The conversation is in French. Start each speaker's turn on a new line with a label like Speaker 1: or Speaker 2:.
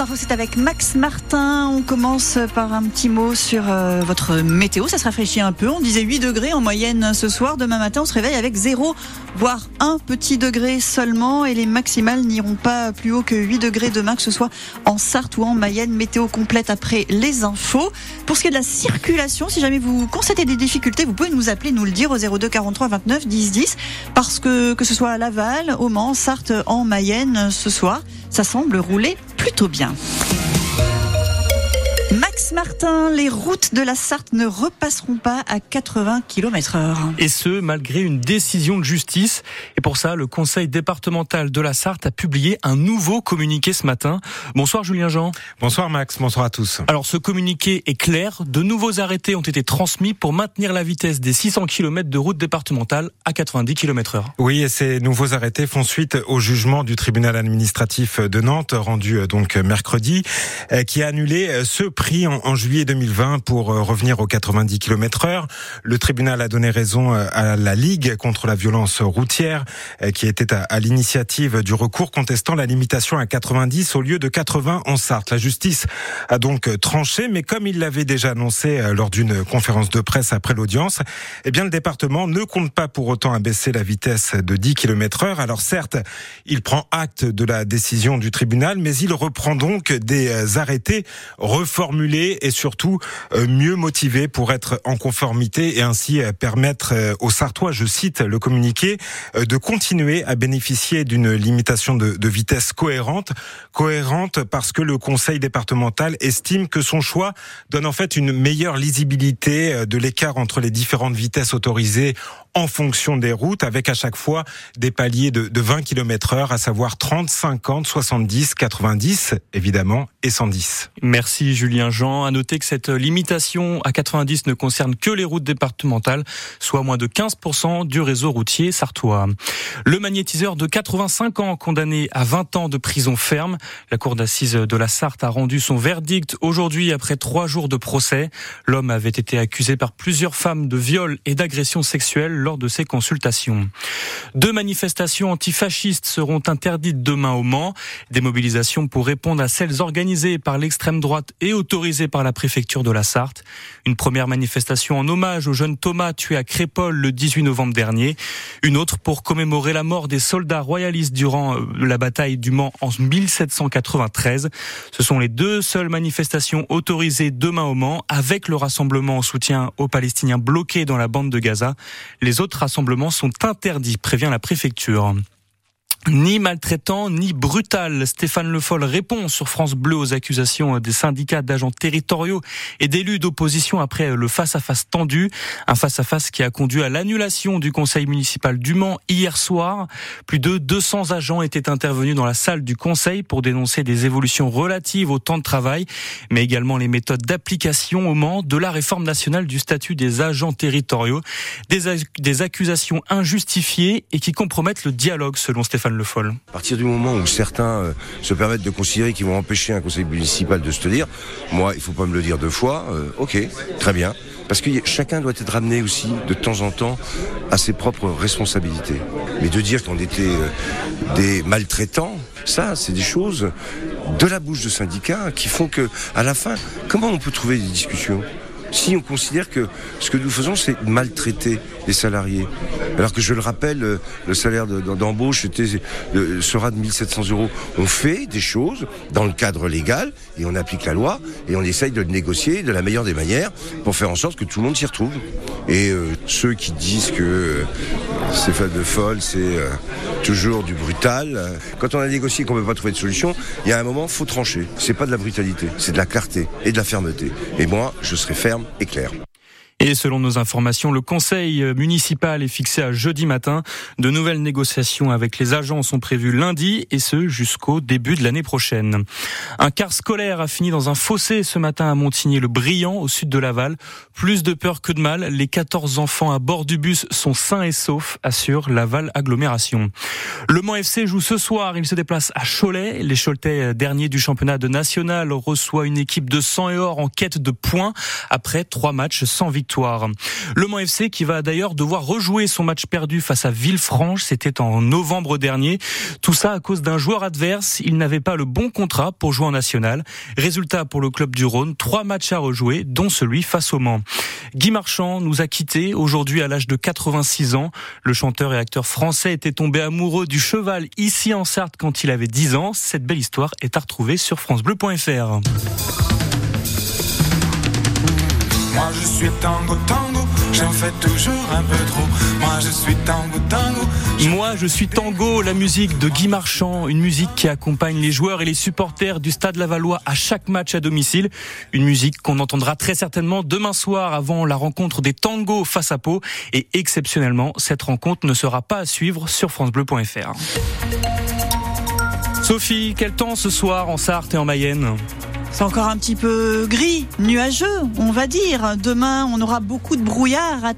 Speaker 1: Infos, c'est avec Max Martin. On commence par un petit mot sur euh, votre météo. Ça se rafraîchit un peu. On disait 8 degrés en moyenne ce soir. Demain matin, on se réveille avec 0, voire 1 petit degré seulement. Et les maximales n'iront pas plus haut que 8 degrés demain, que ce soit en Sarthe ou en Mayenne. Météo complète après les infos. Pour ce qui est de la circulation, si jamais vous constatez des difficultés, vous pouvez nous appeler, nous le dire au 02 43 29 10 10. Parce que que ce soit à Laval, au Mans, Sarthe, en Mayenne ce soir, ça semble rouler plutôt bien. Max Martin, les routes de la Sarthe ne repasseront pas à 80 km heure.
Speaker 2: Et ce, malgré une décision de justice. Et pour ça, le conseil départemental de la Sarthe a publié un nouveau communiqué ce matin. Bonsoir Julien Jean.
Speaker 3: Bonsoir Max, bonsoir à tous.
Speaker 2: Alors ce communiqué est clair. De nouveaux arrêtés ont été transmis pour maintenir la vitesse des 600 km de route départementale à 90 km heure.
Speaker 3: Oui, et ces nouveaux arrêtés font suite au jugement du tribunal administratif de Nantes, rendu euh, donc mercredi, euh, qui a annulé euh, ce prix en, juillet 2020 pour euh, revenir aux 90 km heure. Le tribunal a donné raison euh, à la Ligue contre la violence routière euh, qui était à, l'initiative du recours contestant la limitation à 90 au lieu de 80 en Sarthe. La justice a donc tranché, mais comme il l'avait déjà annoncé lors d'une conférence de presse après l'audience, eh bien le département ne compte pas pour autant abaisser la vitesse de 10 km heure. Alors certes, il prend acte de la décision du tribunal, mais il reprend donc des arrêtés reformulés et surtout euh, mieux motivés pour être en conformité et ainsi euh, permettre euh, aux Sartois, je cite le communiqué, de continuer à bénéficier d'une limitation de, vitesse cohérente. Cohérente parce que le conseil départemental estime que son choix donne en fait une meilleure lisibilité de l'écart entre les différentes vitesses autorisées en fonction des routes, avec à chaque fois des paliers de, de 20 km heure, à savoir 30, 50, 70, 90, évidemment, et 110.
Speaker 2: Merci Julien Jean. À noter que cette limitation à 90 ne concerne que les routes départementales, soit moins de 15% du réseau routier sartois. Le magnétiseur de 85 ans condamné à 20 ans de prison ferme. La cour d'assises de la Sarthe a rendu son verdict aujourd'hui après trois jours de procès. L'homme avait été accusé par plusieurs femmes de viol et d'agression sexuelle lors de ces consultations. Deux manifestations antifascistes seront interdites demain au Mans. Des mobilisations pour répondre à celles organisées par l'extrême droite et autorisées par la préfecture de la Sarthe. Une première manifestation en hommage au jeune Thomas tué à Crépole le 18 novembre dernier. Une autre pour commémorer la mort des soldats royalistes durant euh, la bataille du Mans en 1793. Ce sont les deux seules manifestations autorisées demain au Mans avec le rassemblement en soutien aux Palestiniens bloqués dans la bande de Gaza. Les autres rassemblements sont interdits, prévient la préfecture. Ni maltraitant, ni brutal. Stéphane Le Foll répond sur France Bleu aux accusations des syndicats d'agents territoriaux et d'élus d'opposition après le face-à-face tendu. Un face-à-face qui a conduit à l'annulation du conseil municipal du Mans hier soir. Plus de 200 agents étaient intervenus dans la salle du conseil pour dénoncer des évolutions relatives au temps de travail, mais également les méthodes d'application au Mans de la réforme nationale du statut des agents territoriaux. Des, des accusations injustifiées et qui compromettent le dialogue selon Stéphane Le.
Speaker 4: À partir du moment où certains euh, se permettent de considérer qu'ils vont empêcher un conseil municipal de se tenir, moi, il faut pas me le dire deux fois, euh, ok, très bien. Parce que chacun doit être ramené aussi de temps en temps à ses propres responsabilités. Mais de dire qu'on était euh, des maltraitants, ça, c'est des choses de la bouche de syndicats qui font que, à la fin, comment on peut trouver des discussions? Si on considère que ce que nous faisons, c'est maltraiter les salariés. Alors que je le rappelle, euh, le salaire d'embauche sera de 1700 euros. On fait des choses dans le cadre légal et on applique la loi et on essaye de le négocier de la meilleure des manières pour faire en sorte que tout le monde s'y retrouve. Et euh, ceux qui disent que euh, Stéphane de Foll, c'est toujours du brutal. Quand on a négocié qu'on ne peut pas trouver de solution, il y a un moment, faut trancher. C'est pas de la brutalité, c'est de la clarté et de la fermeté. Et moi, je serai ferme et clair.
Speaker 2: Et selon nos informations, le conseil municipal est fixé à jeudi matin. De nouvelles négociations avec les agents sont prévues lundi et ce jusqu'au début de l'année prochaine. Un car scolaire a fini dans un fossé ce matin à Montigny-le-Brillant au sud de Laval. Plus de peur que de mal, les 14 enfants à bord du bus sont sains et saufs, assure Laval Agglomération. Le Mans FC joue ce soir, il se déplace à Cholet. Les Choletais derniers du championnat de national reçoit une équipe de sang et or en quête de points après trois matchs sans victoire Le Mans FC qui va d'ailleurs devoir rejouer son match perdu face à Villefranche, c'était en novembre dernier. Tout ça à cause d'un joueur adverse, il n'avait pas le bon contrat pour jouer en national. Résultat pour le club du Rhône, trois matchs à rejouer, dont celui face au Mans. Guy Marchand nous a quittés aujourd'hui à l'âge de 86 ans. Le chanteur et acteur français était tombé amoureux du cheval ici en Sarthe quand il avait 10 ans. Cette belle histoire est à retrouver sur francebleu.fr.
Speaker 5: suis tango tango, j'en fais toujours un peu trop. Moi je suis tango tango.
Speaker 2: Moi je suis tango, la musique de Guy Marchand, une musique qui accompagne les joueurs et les supporters du Stade Lavallois à chaque match à domicile. Une musique qu'on entendra très certainement demain soir avant la rencontre des tangos face à Pau. Et exceptionnellement, cette rencontre ne sera pas à suivre sur francebleu.fr. Sophie, quel temps ce soir en Sarthe et en Mayenne?
Speaker 1: C'est encore un petit peu gris, nuageux, on va dire. Demain, on aura beaucoup de brouillard